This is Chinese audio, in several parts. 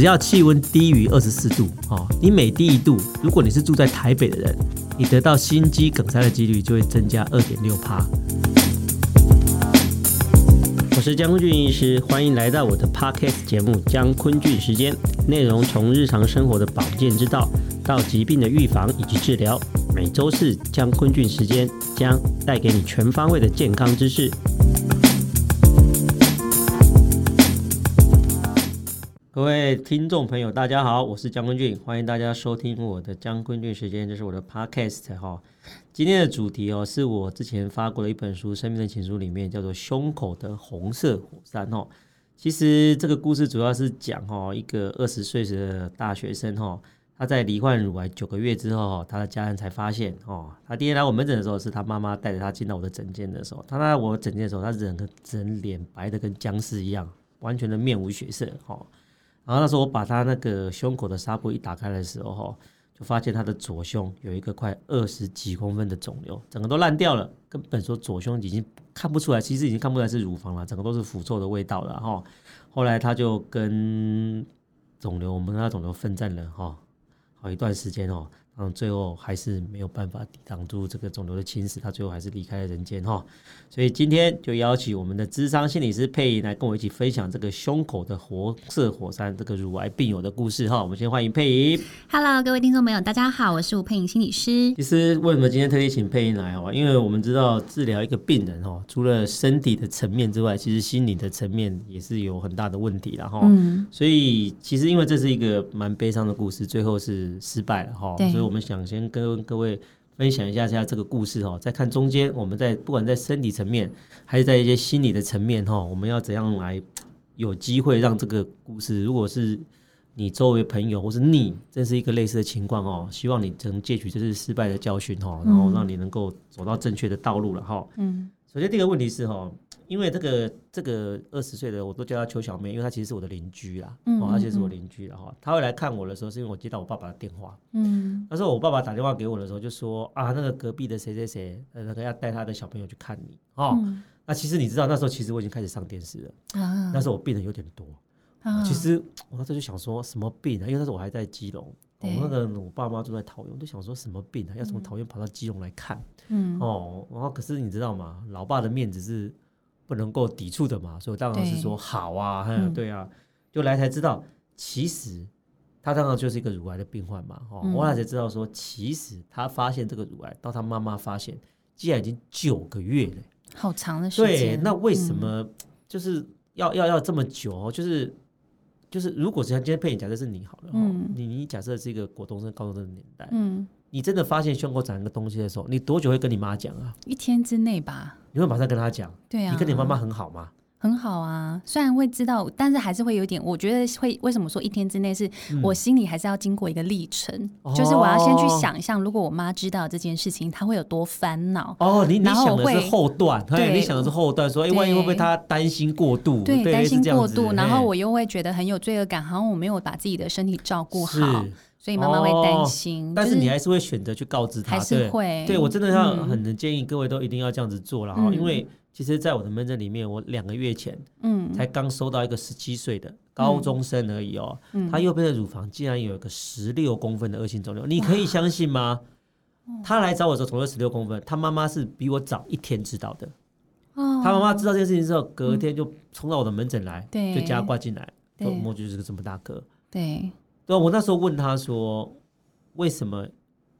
只要气温低于二十四度，哦，你每低一度，如果你是住在台北的人，你得到心肌梗塞的几率就会增加二点六趴。我是江坤俊医师，欢迎来到我的 Podcast 节目《江坤俊时间》，内容从日常生活的保健之道到疾病的预防以及治疗，每周四江坤俊时间将带给你全方位的健康知识。各位听众朋友，大家好，我是江坤俊，欢迎大家收听我的江坤俊时间，这是我的 podcast 哈。今天的主题哦，是我之前发过的一本书《生命的情书》里面叫做《胸口的红色火山》哦。其实这个故事主要是讲哦，一个二十岁的大学生哈，他在罹患乳癌九个月之后，他的家人才发现哦，他第一天来我门诊的时候，是他妈妈带着他进到我的诊间的时候，他来我诊间的时候，他整个整脸白的跟僵尸一样，完全的面无血色哈。然后那时候我把他那个胸口的纱布一打开的时候，就发现他的左胸有一个快二十几公分的肿瘤，整个都烂掉了，根本说左胸已经看不出来，其实已经看不出来是乳房了，整个都是腐臭的味道了哈。后来他就跟肿瘤，我们跟他肿瘤奋战了哈，好一段时间哦。嗯，最后还是没有办法抵挡住这个肿瘤的侵蚀，他最后还是离开了人间哈。所以今天就邀请我们的智商心理师佩仪来跟我一起分享这个胸口的活色火山这个乳癌病友的故事哈。我们先欢迎佩仪。Hello，各位听众朋友，大家好，我是吴佩仪心理师。其实为什么今天特地请佩仪来哦？因为我们知道治疗一个病人哦，除了身体的层面之外，其实心理的层面也是有很大的问题的哈。嗯。所以其实因为这是一个蛮悲伤的故事，最后是失败了哈。对。所以。我们想先跟各位分享一下下这个故事哦，再看中间我们在不管在身体层面还是在一些心理的层面哈，我们要怎样来有机会让这个故事，如果是你周围朋友或是你，这是一个类似的情况哦，希望你能借取这次失败的教训哈，然后让你能够走到正确的道路了哈。嗯，首先第一个问题是哈。因为这个这个二十岁的我都叫她邱小妹，因为她其实是我的邻居啦，嗯，嗯，嗯，哦，而且是我邻居了哈。她会来看我的时候，是因为我接到我爸爸的电话，嗯，那时候我爸爸打电话给我的时候，就说啊，那个隔壁的谁谁谁，那个要带他的小朋友去看你哦。嗯、那其实你知道，那时候其实我已经开始上电视了，啊、那时候我病人有点多，啊、其实我那时候就想说什么病啊？因为那时候我还在基隆，我、哦、那个我爸妈住在桃园，我就想说什么病啊？要从桃园跑到基隆来看，嗯，哦，然后可是你知道吗？老爸的面子是。不能够抵触的嘛，所以我当然是说好啊，对，嗯、对啊，就来才知道，其实他当然就是一个乳癌的病患嘛，哦、嗯，我来才知道说，其实他发现这个乳癌到他妈妈发现，竟然已经九个月了，好长的时间。对，那为什么就是要、嗯、要要这么久哦？就是就是，如果像今天佩仪假设是你好了，嗯，你你假设是一个国中生、高中生的年代，嗯。你真的发现胸口长一个东西的时候，你多久会跟你妈讲啊？一天之内吧。你会马上跟她讲？对啊。你跟你妈妈很好吗？很好啊，虽然会知道，但是还是会有点。我觉得会为什么说一天之内是我心里还是要经过一个历程，嗯、就是我要先去想象，如果我妈知道这件事情，她会有多烦恼。哦，你你想的是后段，对，你想的是后段，说哎，万一会不会她担心过度？对，担心过度，然后我又会觉得很有罪恶感，好像我没有把自己的身体照顾好。所以妈妈会担心，哦，但是你还是会选择去告知他，还是会。对，对我真的要很建议各位都一定要这样子做了哈，嗯、因为其实，在我的门诊里面，我两个月前，嗯，才刚收到一个十七岁的高中生而已哦，嗯、他右边的乳房竟然有一个十六公分的恶性肿瘤，嗯、你可以相信吗？他来找我的时候，肿瘤十六公分，他妈妈是比我早一天知道的，哦，他妈妈知道这件事情之后，隔天就冲到我的门诊来，对，就加挂进来，对，摸就是个这么大个，对。对，我那时候问他说：“为什么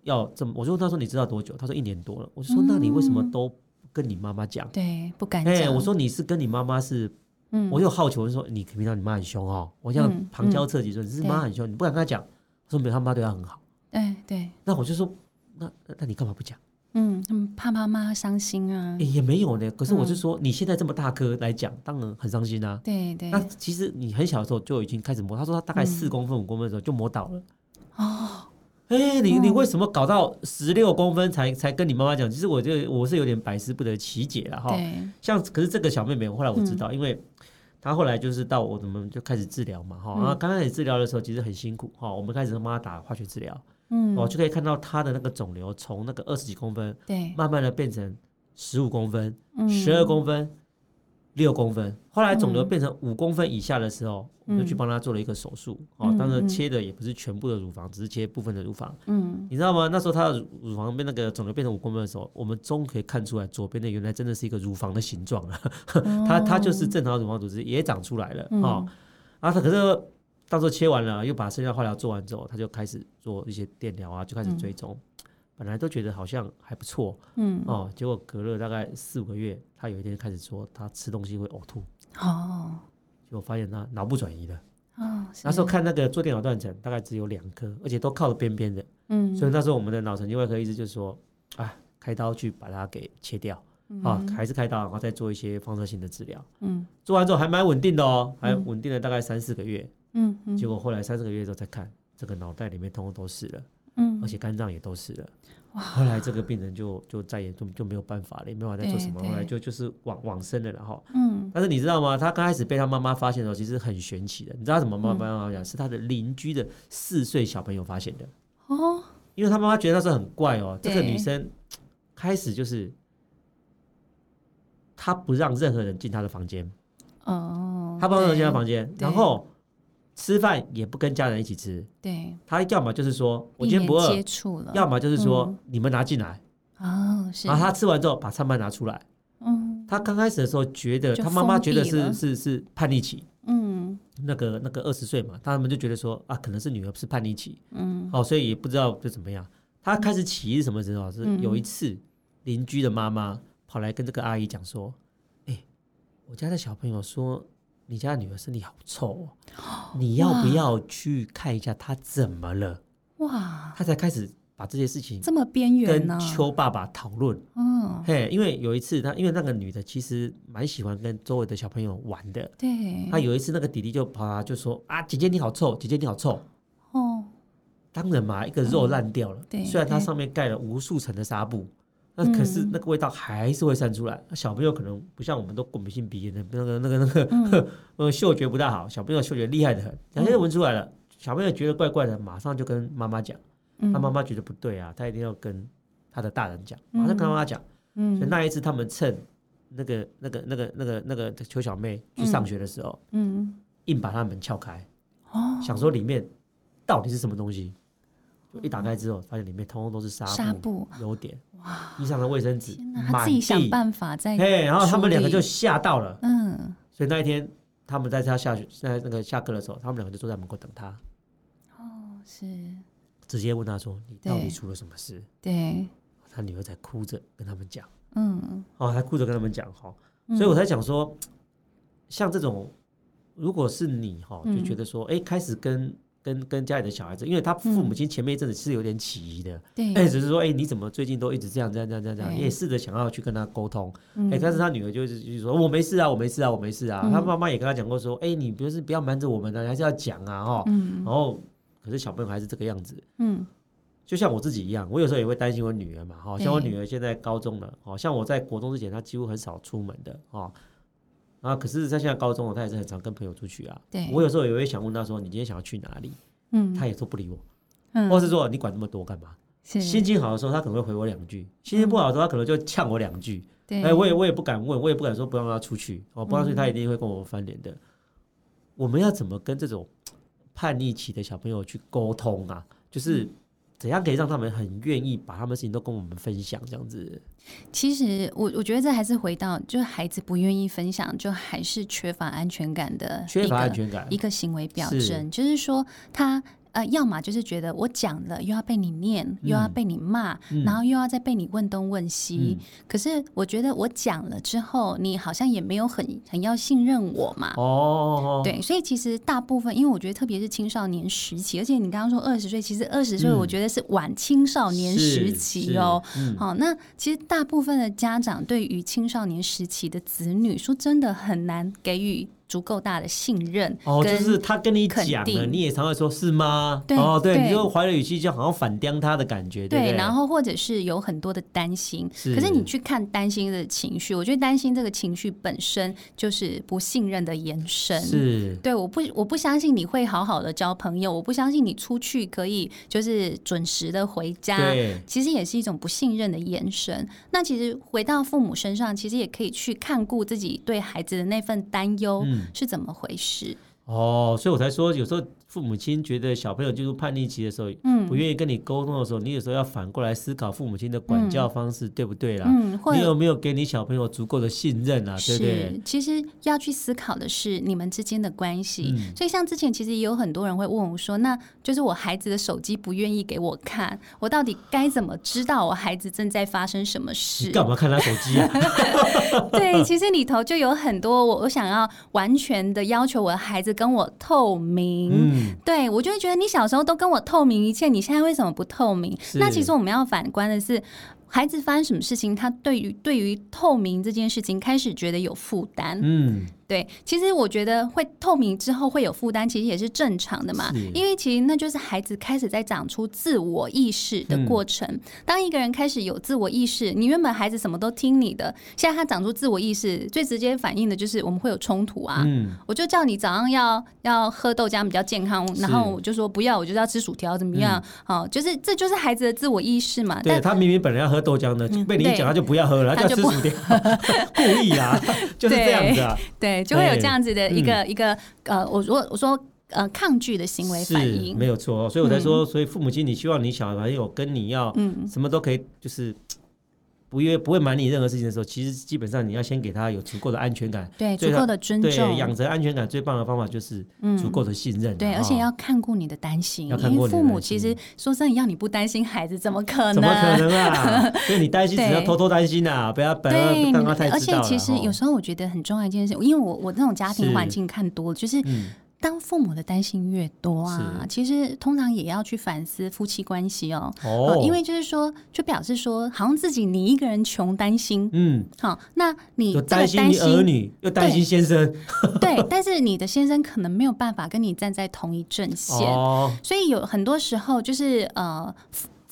要这么？”我就问他说：“你知道多久？”他说：“一年多了。”我就说：“那你为什么都不跟你妈妈讲？”对，不敢讲。我说：“你是跟你妈妈是……嗯，我有好奇，我就说你平常你妈很凶哦。我想旁敲侧击说你是妈很凶，你不敢跟他讲。”他说：“没有，他妈对他很好。”对对。那我就说：“那那你干嘛不讲？”嗯，怕妈妈伤心啊。也没有呢。可是我就说，你现在这么大颗来讲，当然很伤心啊。对对。那其实你很小的时候就已经开始磨。他说他大概四公分、五公分的时候就磨倒了。哦。哎，你你为什么搞到十六公分才才跟你妈妈讲？其实我就我是有点百思不得其解了哈。对。像可是这个小妹妹，后来我知道，因为她后来就是到我们就开始治疗嘛哈。然后刚开始治疗的时候其实很辛苦哈。我们开始帮她打化学治疗。嗯，哦，就可以看到他的那个肿瘤从那个二十几公分，对，慢慢的变成十五公分、十二公分，六公分，后来肿瘤变成五公分以下的时候，嗯、我们就去帮他做了一个手术。嗯、哦，当然切的也不是全部的乳房，嗯、只是切部分的乳房。嗯，你知道吗？那时候他的乳房被那个肿瘤变成五公分的时候，我们终可以看出来，左边的原来真的是一个乳房的形状了。它它就是正常的乳房组织也长出来了。嗯、哦，啊，他可是到时候切完了，又把剩下化疗做完之后，他就开始做一些电疗啊，就开始追踪。嗯本来都觉得好像还不错，嗯。哦，结果隔了大概四五个月，他有一天开始说他吃东西会呕吐，哦，结果发现他脑部转移了，哦，那时候看那个做电脑断层，大概只有两颗，而且都靠着边边的，嗯，所以那时候我们的脑神经外科医师就说，啊，开刀去把它给切掉，啊，还是开刀，然后再做一些放射性的治疗，嗯，做完之后还蛮稳定的哦，还稳定了大概三四个月，嗯，结果后来三四个月之后再看，这个脑袋里面通通都是了。嗯，而且肝脏也都是了。哇！后来这个病人就就再也就就没有办法了，也没办法再做什么。后来就就是往往生了，然后嗯。但是你知道吗？他刚开始被他妈妈发现的时候，其实很玄奇的。你知道他怎么妈妈妈妈讲？是他的邻居的四岁小朋友发现的哦。因为他妈妈觉得那时候很怪哦，这个女生开始就是她不让任何人进她的房间哦，她不让任何人进她房间，然后。吃饭也不跟家人一起吃，对，他要么就是说我今天不饿，要么就是说你们拿进来，哦，是，然后他吃完之后把餐盘拿出来，嗯，他刚开始的时候觉得他妈妈觉得是是是叛逆期，嗯，那个那个二十岁嘛，他们就觉得说啊，可能是女儿是叛逆期，嗯，哦，所以也不知道就怎么样，他开始起是什么时候？是有一次邻居的妈妈跑来跟这个阿姨讲说，哎，我家的小朋友说。你家女儿身体好臭哦，你要不要去看一下她怎么了？哇！她才开始把这些事情这么边缘跟邱爸爸讨论。嗯，嘿，因为有一次她，因为那个女的其实蛮喜欢跟周围的小朋友玩的。对。她有一次那个弟弟就跑来就说：“啊，姐姐你好臭，姐姐你好臭。”哦。当然嘛，一个肉烂掉了。对。虽然它上面盖了无数层的纱布。那可是那个味道还是会散出来。小朋友可能不像我们都过敏性鼻炎的，那个那个那个呃 嗅觉不大好。小朋友嗅觉厉害的很，两天就闻出来了。小朋友觉得怪怪的，马上就跟妈妈讲。他妈妈觉得不对啊，他一定要跟他的大人讲，马上跟妈妈讲。所以那一次他们趁那个那个那个那个那个邱小妹去上学的时候，嗯，硬把他门撬开，哦想说里面到底是什么东西。就一打开之后，发现里面通通都是纱布，有点哇，地上的卫生纸，他自己想办法在，哎，然后他们两个就吓到了，嗯，所以那一天他们在他下学，在那个下课的时候，他们两个就坐在门口等他，哦，是，直接问他说：“你到底出了什么事？”对，他女儿在哭着跟他们讲，嗯，哦，还哭着跟他们讲哈，所以我才讲说，像这种，如果是你哈，就觉得说，哎，开始跟。跟跟家里的小孩子，因为他父母亲前面一阵子是有点起疑的，对，哎，只是说，哎，你怎么最近都一直这样这样这样这样这样，你也试着想要去跟他沟通，哎，但是他女儿就是就是说我没事啊，我没事啊，我没事啊。他妈妈也跟他讲过说，哎，你不是不要瞒着我们呢，还是要讲啊，哈，然后可是小朋友还是这个样子，嗯，就像我自己一样，我有时候也会担心我女儿嘛，哈，像我女儿现在高中了，哦，像我在国中之前，她几乎很少出门的，哈。啊！可是他现在高中了，他也是很常跟朋友出去啊。对，我有时候也会想问他说：“你今天想要去哪里？”嗯，他也说不理我，嗯，或是说你管那么多干嘛？心情好的时候，他可能会回我两句；心情不好的时候，他可能就呛我两句。对，哎，我也我也不敢问，我也不敢说不让他出去。哦，不让出去，他一定会跟我翻脸的。我们要怎么跟这种叛逆期的小朋友去沟通啊？就是。怎样可以让他们很愿意把他们事情都跟我们分享？这样子，其实我我觉得这还是回到，就是孩子不愿意分享，就还是缺乏安全感的，缺乏安全感一个行为表征，是就是说他。呃，要么就是觉得我讲了又要被你念，又要被你骂，嗯、然后又要再被你问东问西。嗯、可是我觉得我讲了之后，你好像也没有很很要信任我嘛。哦，对，所以其实大部分，因为我觉得特别是青少年时期，而且你刚刚说二十岁，其实二十岁我觉得是晚青少年时期哦。嗯、好，那其实大部分的家长对于青少年时期的子女，说真的很难给予。足够大的信任。哦，就是他跟你讲了，你也常会说是吗？对哦，对，你就怀了语气，就好像反刁他的感觉，对，对，然后或者是有很多的担心。是，可是你去看担心的情绪，我觉得担心这个情绪本身就是不信任的延伸。是，对，我不，我不相信你会好好的交朋友，我不相信你出去可以就是准时的回家。其实也是一种不信任的延伸。那其实回到父母身上，其实也可以去看顾自己对孩子的那份担忧是怎么回事。嗯、哦，所以我才说有时候。父母亲觉得小朋友进入叛逆期的时候，嗯，不愿意跟你沟通的时候，你有时候要反过来思考父母亲的管教方式，对不对啦？嗯，你有没有给你小朋友足够的信任啊？对不对？其实要去思考的是你们之间的关系。所以像之前其实也有很多人会问我说：“那就是我孩子的手机不愿意给我看，我到底该怎么知道我孩子正在发生什么事？”你干嘛看他手机啊？对，其实里头就有很多我我想要完全的要求我的孩子跟我透明。嗯。对，我就会觉得你小时候都跟我透明一切，你现在为什么不透明？那其实我们要反观的是，孩子发生什么事情，他对于对于透明这件事情开始觉得有负担。嗯。对，其实我觉得会透明之后会有负担，其实也是正常的嘛。因为其实那就是孩子开始在长出自我意识的过程。嗯、当一个人开始有自我意识，你原本孩子什么都听你的，现在他长出自我意识，最直接反映的就是我们会有冲突啊。嗯、我就叫你早上要要喝豆浆比较健康，然后我就说不要，我就要吃薯条怎么样？好、嗯，就是这就是孩子的自我意识嘛。对，他明明本来要喝豆浆的，被你一讲他就不要喝了，他就吃薯条，故意啊，就是这样子啊。对。就会有这样子的一个、欸、一个呃，我说我说呃，抗拒的行为反应。没有错，所以我才说，所以父母亲，你希望你小朋友跟你要什么都可以，就是。不约不会瞒你任何事情的时候，其实基本上你要先给他有足够的安全感，对，足够的尊重，对，养成安全感最棒的方法就是足够的信任，对，而且要看顾你的担心，因为父母其实说真的，要你不担心孩子，怎么可能？怎么可能啊？所以你担心只要偷偷担心呐，不要不要让他太知道。而且其实有时候我觉得很重要一件事，因为我我那种家庭环境看多了，就是。当父母的担心越多啊，其实通常也要去反思夫妻关系哦。哦，因为就是说，就表示说，好像自己你一个人穷担心，嗯，好，那你这个担心儿女，又担心先生，对，但是你的先生可能没有办法跟你站在同一阵线，哦，所以有很多时候就是呃。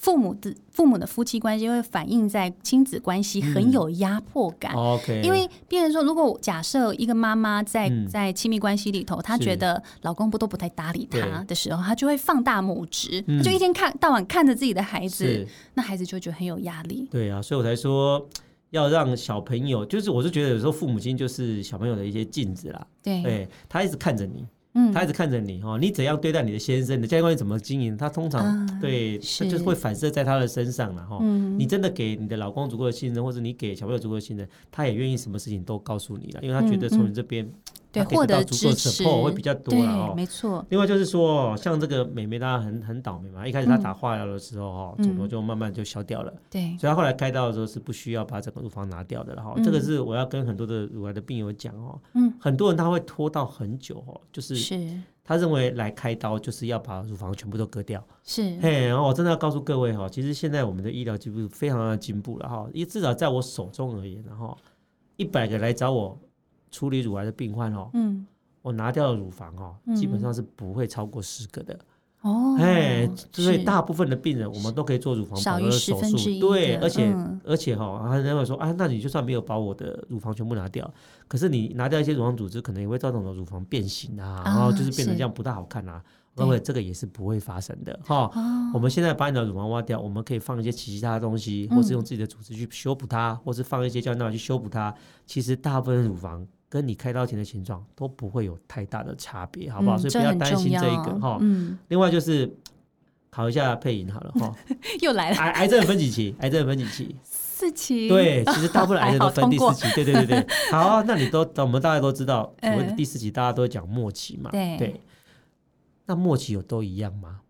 父母的父母的夫妻关系会反映在亲子关系很有压迫感。嗯 okay、因为，变成说，如果假设一个妈妈在、嗯、在亲密关系里头，她觉得老公不都不太搭理她的时候，她就会放大拇指，嗯、就一天看到晚看着自己的孩子，那孩子就觉得很有压力。对啊，所以我才说要让小朋友，就是我是觉得有时候父母亲就是小朋友的一些镜子啦。对，对，他一直看着你。他一直看着你哈，你怎样对待你的先生，你的家庭关系怎么经营，他通常、啊、对，他就是会反射在他的身上了哈。嗯、你真的给你的老公足够的信任，或者你给小朋友足够的信任，他也愿意什么事情都告诉你了，因为他觉得从你这边。对，获得支持会比较多了，没错。另外就是说，像这个妹妹，她很很倒霉嘛。一开始她打化疗的时候，哈，肿瘤就慢慢就消掉了。对，所以她后来开刀的时候是不需要把整个乳房拿掉的了哈。这个是我要跟很多的乳癌的病友讲哦。嗯，很多人他会拖到很久哦，就是他认为来开刀就是要把乳房全部都割掉。是，嘿，然后我真的要告诉各位哈，其实现在我们的医疗技术非常的进步了哈。至少在我手中而言，然后一百个来找我。处理乳癌的病患哦，嗯，我拿掉的乳房哦，基本上是不会超过十个的。哦，哎，所以大部分的病人我们都可以做乳房保留手术，对，而且而且哈，他认为说啊，那你就算没有把我的乳房全部拿掉，可是你拿掉一些乳房组织，可能也会造成我的乳房变形啊，然后就是变成这样不大好看啊，各位这个也是不会发生的哈。我们现在把你的乳房挖掉，我们可以放一些其他的东西，或是用自己的组织去修补它，或是放一些胶囊去修补它。其实大部分乳房。跟你开刀前的形状都不会有太大的差别，好不好？嗯、所以不要担心这一个哈。嗯。另外就是考一下配音好了哈。又来了。癌癌症分几期？癌症分几期？四期。对，其实大部分癌症都 分第四期。对对对对。好、啊，那你都我们大家都知道，所谓的第四期大家都会讲末期嘛。对。对。那末期有都一样吗？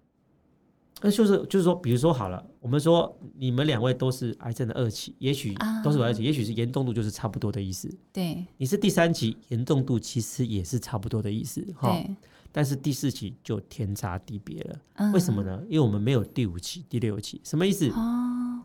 那就是就是说，比如说好了，我们说你们两位都是癌症的二期，也许都是二期，也许是严重度就是差不多的意思。对，你是第三期，严重度其实也是差不多的意思。哈，但是第四期就天差地别了。为什么呢？因为我们没有第五期、第六期，什么意思？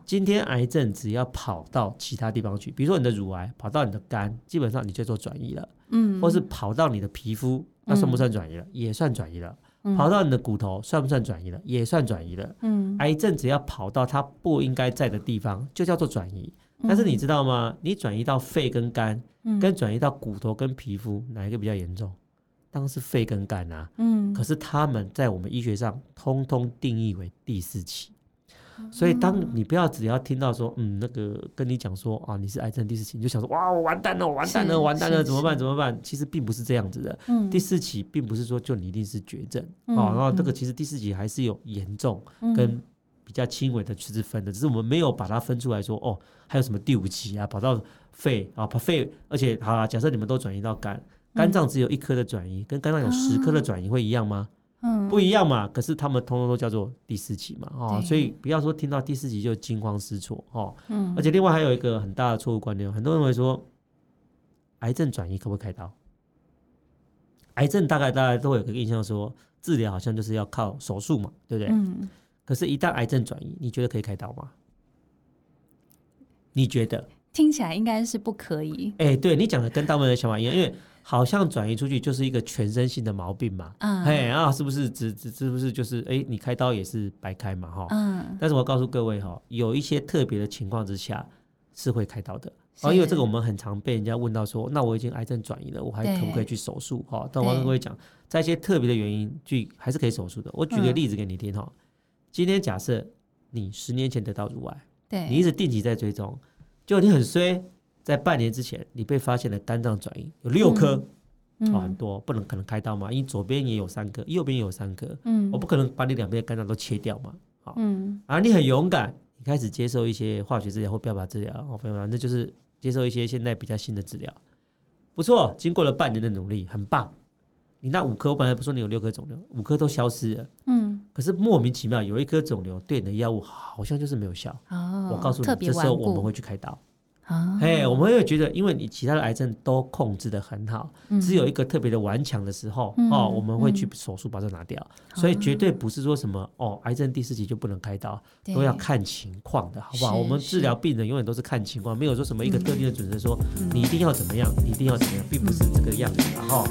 今天癌症只要跑到其他地方去，比如说你的乳癌跑到你的肝，基本上你就做转移了。嗯，或是跑到你的皮肤，那算不算转移了？嗯、也算转移了。嗯、跑到你的骨头，算不算转移了？也算转移了。嗯，癌症只要跑到它不应该在的地方，就叫做转移。但是你知道吗？你转移到肺跟肝，跟转移到骨头跟皮肤，哪一个比较严重？当然是肺跟肝啊。嗯，可是他们在我们医学上，通通定义为第四期。所以，当你不要只要听到说，嗯，那个跟你讲说啊，你是癌症第四期，你就想说，哇，我完蛋了，我完蛋了，完蛋了，怎么办？怎么办？其实并不是这样子的。嗯，第四期并不是说就你一定是绝症啊，然后这个其实第四期还是有严重跟比较轻微的区之分的，只是我们没有把它分出来说，哦，还有什么第五期啊，跑到肺啊，跑肺，而且好啊，假设你们都转移到肝，肝脏只有一颗的转移，跟肝脏有十颗的转移会一样吗？不一样嘛，可是他们通通都叫做第四期嘛，哦，所以不要说听到第四期就惊慌失措哦。嗯，而且另外还有一个很大的错误观念，很多人会说，癌症转移可不可以开刀？癌症大概大家都会有个印象说，治疗好像就是要靠手术嘛，对不对？嗯。可是，一旦癌症转移，你觉得可以开刀吗？你觉得？听起来应该是不可以。哎，对你讲的跟大部分的想法一样，因为。好像转移出去就是一个全身性的毛病嘛，嗯，哎啊，是不是？只只是不是就是哎，你开刀也是白开嘛，哈，嗯。但是我告诉各位哈，有一些特别的情况之下是会开刀的，哦，因为这个我们很常被人家问到说，那我已经癌症转移了，我还可不可以去手术？哈，但我要跟各位讲，在一些特别的原因，去还是可以手术的。我举个例子给你听哈，今天假设你十年前得到乳癌，对，你一直定期在追踪，就你很衰。在半年之前，你被发现了肝脏转移有六颗，嗯，哦，很多，不能可能开刀嘛，因为左边也有三颗，右边也有三颗，嗯，我不可能把你两边的肝脏都切掉嘛，好，嗯，而你很勇敢，你开始接受一些化学治疗或标靶治疗，哦，朋友们，那就是接受一些现在比较新的治疗，不错，经过了半年的努力，很棒。你那五颗，我本来不说你有六颗肿瘤，五颗都消失了，嗯，可是莫名其妙有一颗肿瘤对你的药物好像就是没有效，哦，我告诉你，这时候我们会去开刀。哎，oh, 我们会觉得，因为你其他的癌症都控制的很好，嗯、只有一个特别的顽强的时候，嗯、哦，我们会去手术把它拿掉。嗯、所以绝对不是说什么哦，癌症第四期就不能开刀，都要看情况的，好不好？我们治疗病人永远都是看情况，没有说什么一个特定的准则说、嗯、你一定要怎么样，你一定要怎么样，并不是这个样子的哈。